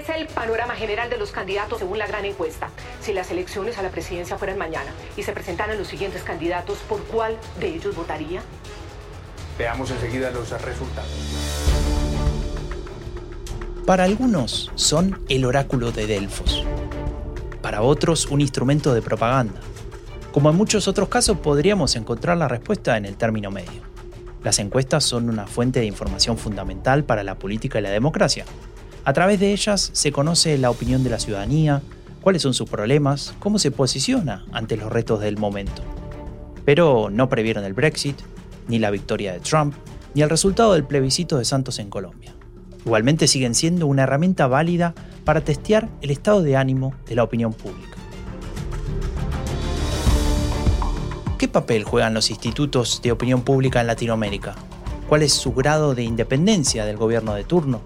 es el panorama general de los candidatos según la gran encuesta. Si las elecciones a la presidencia fueran mañana y se presentaran los siguientes candidatos, ¿por cuál de ellos votaría? Veamos enseguida los resultados. Para algunos son el oráculo de Delfos. Para otros un instrumento de propaganda. Como en muchos otros casos podríamos encontrar la respuesta en el término medio. Las encuestas son una fuente de información fundamental para la política y la democracia. A través de ellas se conoce la opinión de la ciudadanía, cuáles son sus problemas, cómo se posiciona ante los retos del momento. Pero no previeron el Brexit, ni la victoria de Trump, ni el resultado del plebiscito de Santos en Colombia. Igualmente siguen siendo una herramienta válida para testear el estado de ánimo de la opinión pública. ¿Qué papel juegan los institutos de opinión pública en Latinoamérica? ¿Cuál es su grado de independencia del gobierno de turno?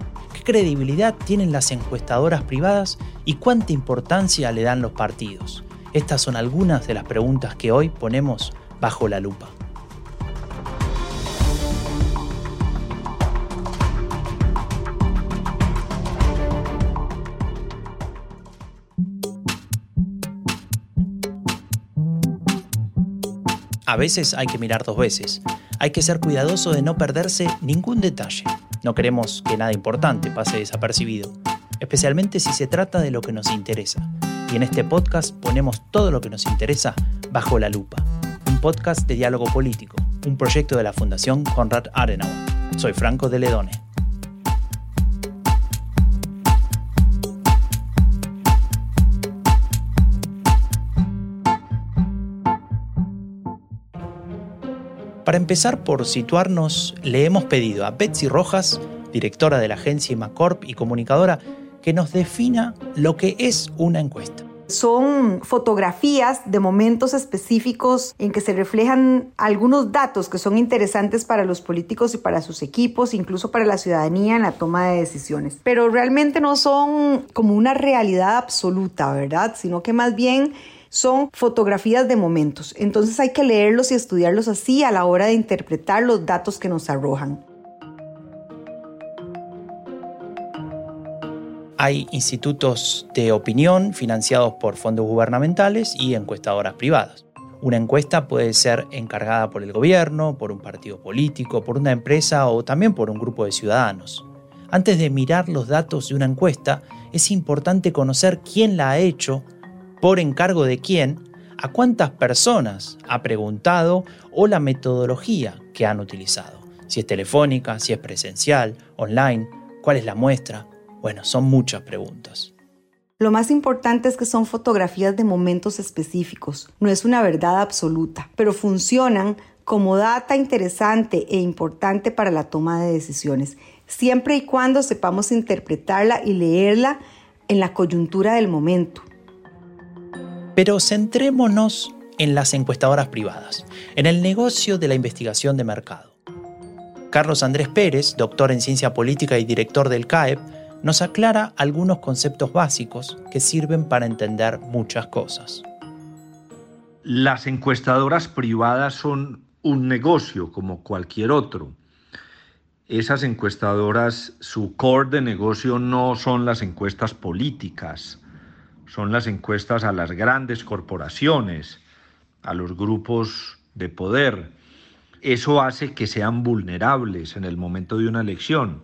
¿Qué credibilidad tienen las encuestadoras privadas y cuánta importancia le dan los partidos? Estas son algunas de las preguntas que hoy ponemos bajo la lupa. A veces hay que mirar dos veces. Hay que ser cuidadoso de no perderse ningún detalle. No queremos que nada importante pase desapercibido, especialmente si se trata de lo que nos interesa. Y en este podcast ponemos todo lo que nos interesa bajo la lupa. Un podcast de diálogo político, un proyecto de la Fundación Konrad Adenauer. Soy Franco de Ledone. Para empezar por situarnos, le hemos pedido a Betsy Rojas, directora de la agencia IMACORP y comunicadora, que nos defina lo que es una encuesta. Son fotografías de momentos específicos en que se reflejan algunos datos que son interesantes para los políticos y para sus equipos, incluso para la ciudadanía en la toma de decisiones. Pero realmente no son como una realidad absoluta, ¿verdad? Sino que más bien son fotografías de momentos. Entonces hay que leerlos y estudiarlos así a la hora de interpretar los datos que nos arrojan. Hay institutos de opinión financiados por fondos gubernamentales y encuestadoras privadas. Una encuesta puede ser encargada por el gobierno, por un partido político, por una empresa o también por un grupo de ciudadanos. Antes de mirar los datos de una encuesta, es importante conocer quién la ha hecho por encargo de quién, a cuántas personas ha preguntado o la metodología que han utilizado. Si es telefónica, si es presencial, online, cuál es la muestra. Bueno, son muchas preguntas. Lo más importante es que son fotografías de momentos específicos, no es una verdad absoluta, pero funcionan como data interesante e importante para la toma de decisiones, siempre y cuando sepamos interpretarla y leerla en la coyuntura del momento. Pero centrémonos en las encuestadoras privadas, en el negocio de la investigación de mercado. Carlos Andrés Pérez, doctor en ciencia política y director del CAEP, nos aclara algunos conceptos básicos que sirven para entender muchas cosas. Las encuestadoras privadas son un negocio como cualquier otro. Esas encuestadoras, su core de negocio no son las encuestas políticas, son las encuestas a las grandes corporaciones, a los grupos de poder. Eso hace que sean vulnerables en el momento de una elección.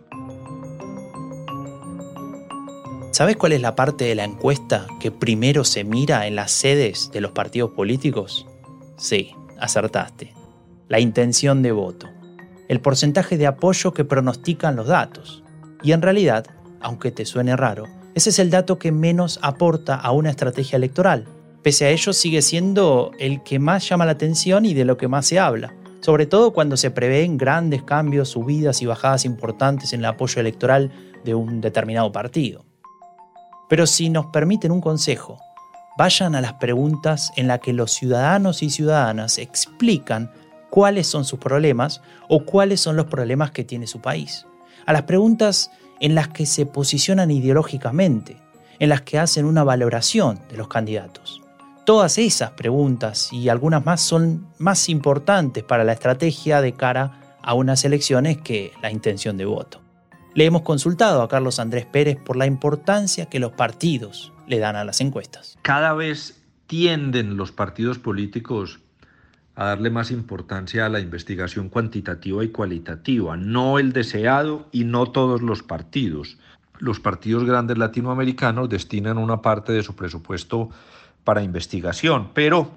¿Sabes cuál es la parte de la encuesta que primero se mira en las sedes de los partidos políticos? Sí, acertaste. La intención de voto. El porcentaje de apoyo que pronostican los datos. Y en realidad, aunque te suene raro, ese es el dato que menos aporta a una estrategia electoral. Pese a ello, sigue siendo el que más llama la atención y de lo que más se habla, sobre todo cuando se prevén grandes cambios, subidas y bajadas importantes en el apoyo electoral de un determinado partido. Pero si nos permiten un consejo, vayan a las preguntas en las que los ciudadanos y ciudadanas explican cuáles son sus problemas o cuáles son los problemas que tiene su país. A las preguntas en las que se posicionan ideológicamente, en las que hacen una valoración de los candidatos. Todas esas preguntas y algunas más son más importantes para la estrategia de cara a unas elecciones que la intención de voto. Le hemos consultado a Carlos Andrés Pérez por la importancia que los partidos le dan a las encuestas. Cada vez tienden los partidos políticos a darle más importancia a la investigación cuantitativa y cualitativa, no el deseado y no todos los partidos. Los partidos grandes latinoamericanos destinan una parte de su presupuesto para investigación, pero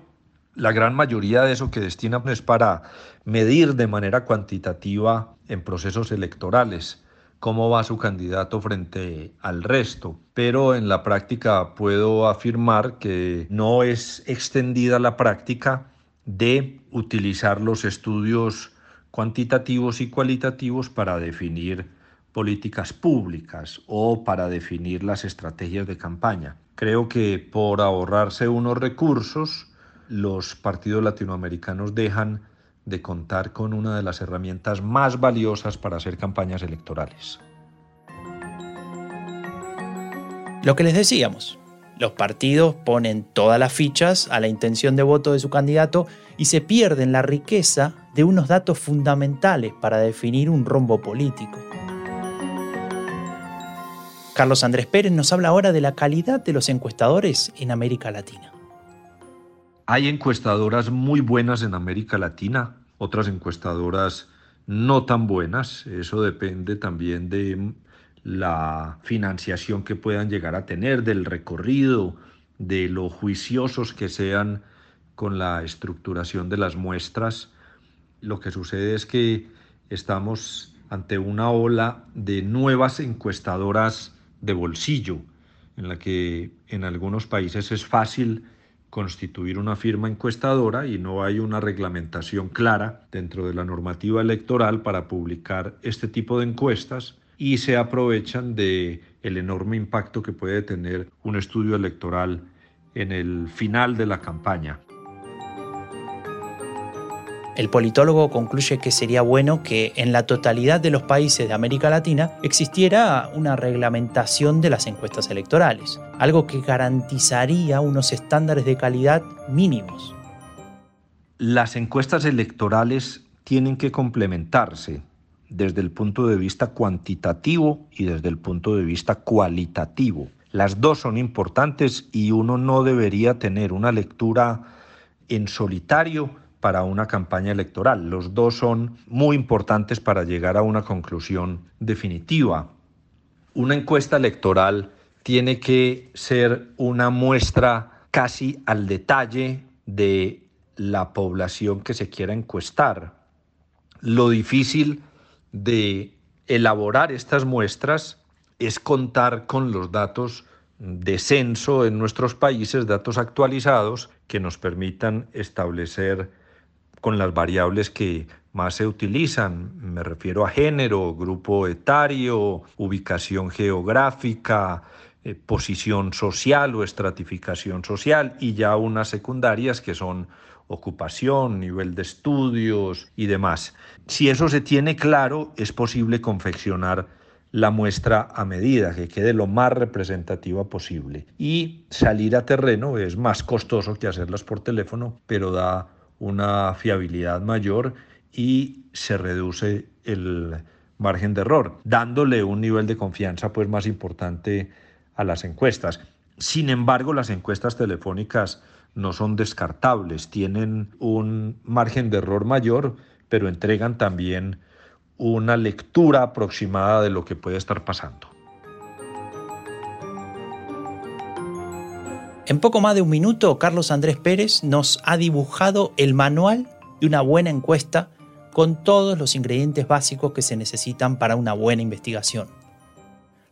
la gran mayoría de eso que destinan es para medir de manera cuantitativa en procesos electorales cómo va su candidato frente al resto. Pero en la práctica puedo afirmar que no es extendida la práctica de utilizar los estudios cuantitativos y cualitativos para definir políticas públicas o para definir las estrategias de campaña. Creo que por ahorrarse unos recursos, los partidos latinoamericanos dejan de contar con una de las herramientas más valiosas para hacer campañas electorales. Lo que les decíamos, los partidos ponen todas las fichas a la intención de voto de su candidato y se pierden la riqueza de unos datos fundamentales para definir un rombo político. Carlos Andrés Pérez nos habla ahora de la calidad de los encuestadores en América Latina. Hay encuestadoras muy buenas en América Latina, otras encuestadoras no tan buenas. Eso depende también de la financiación que puedan llegar a tener, del recorrido, de lo juiciosos que sean con la estructuración de las muestras. Lo que sucede es que estamos ante una ola de nuevas encuestadoras de bolsillo, en la que en algunos países es fácil constituir una firma encuestadora y no hay una reglamentación clara dentro de la normativa electoral para publicar este tipo de encuestas y se aprovechan de el enorme impacto que puede tener un estudio electoral en el final de la campaña. El politólogo concluye que sería bueno que en la totalidad de los países de América Latina existiera una reglamentación de las encuestas electorales, algo que garantizaría unos estándares de calidad mínimos. Las encuestas electorales tienen que complementarse desde el punto de vista cuantitativo y desde el punto de vista cualitativo. Las dos son importantes y uno no debería tener una lectura en solitario para una campaña electoral. Los dos son muy importantes para llegar a una conclusión definitiva. Una encuesta electoral tiene que ser una muestra casi al detalle de la población que se quiera encuestar. Lo difícil de elaborar estas muestras es contar con los datos de censo en nuestros países, datos actualizados que nos permitan establecer con las variables que más se utilizan. Me refiero a género, grupo etario, ubicación geográfica, eh, posición social o estratificación social y ya unas secundarias que son ocupación, nivel de estudios y demás. Si eso se tiene claro, es posible confeccionar la muestra a medida, que quede lo más representativa posible. Y salir a terreno es más costoso que hacerlas por teléfono, pero da una fiabilidad mayor y se reduce el margen de error, dándole un nivel de confianza pues más importante a las encuestas. Sin embargo, las encuestas telefónicas no son descartables, tienen un margen de error mayor, pero entregan también una lectura aproximada de lo que puede estar pasando. En poco más de un minuto, Carlos Andrés Pérez nos ha dibujado el manual de una buena encuesta con todos los ingredientes básicos que se necesitan para una buena investigación.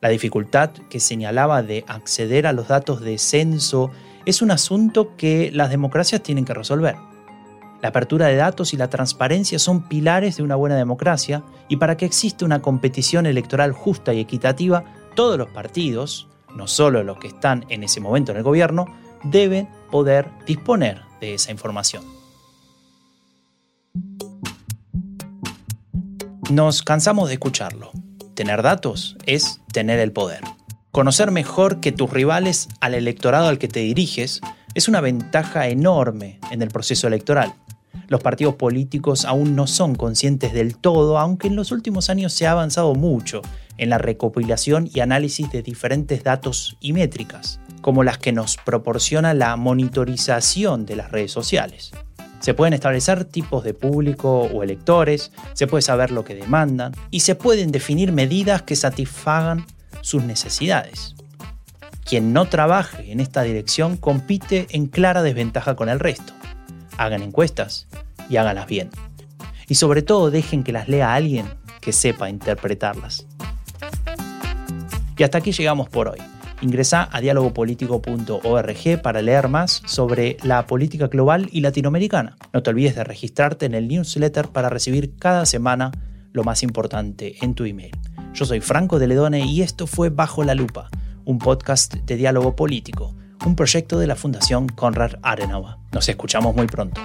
La dificultad que señalaba de acceder a los datos de censo es un asunto que las democracias tienen que resolver. La apertura de datos y la transparencia son pilares de una buena democracia y para que exista una competición electoral justa y equitativa, todos los partidos, no solo los que están en ese momento en el gobierno, deben poder disponer de esa información. Nos cansamos de escucharlo. Tener datos es tener el poder. Conocer mejor que tus rivales al electorado al que te diriges es una ventaja enorme en el proceso electoral. Los partidos políticos aún no son conscientes del todo, aunque en los últimos años se ha avanzado mucho en la recopilación y análisis de diferentes datos y métricas, como las que nos proporciona la monitorización de las redes sociales. Se pueden establecer tipos de público o electores, se puede saber lo que demandan y se pueden definir medidas que satisfagan sus necesidades. Quien no trabaje en esta dirección compite en clara desventaja con el resto. Hagan encuestas y háganlas bien. Y sobre todo dejen que las lea alguien que sepa interpretarlas. Y hasta aquí llegamos por hoy. Ingresa a dialogopolitico.org para leer más sobre la política global y latinoamericana. No te olvides de registrarte en el newsletter para recibir cada semana lo más importante en tu email. Yo soy Franco de Ledone y esto fue Bajo la Lupa, un podcast de diálogo político, un proyecto de la Fundación Konrad Adenauer. Nos escuchamos muy pronto.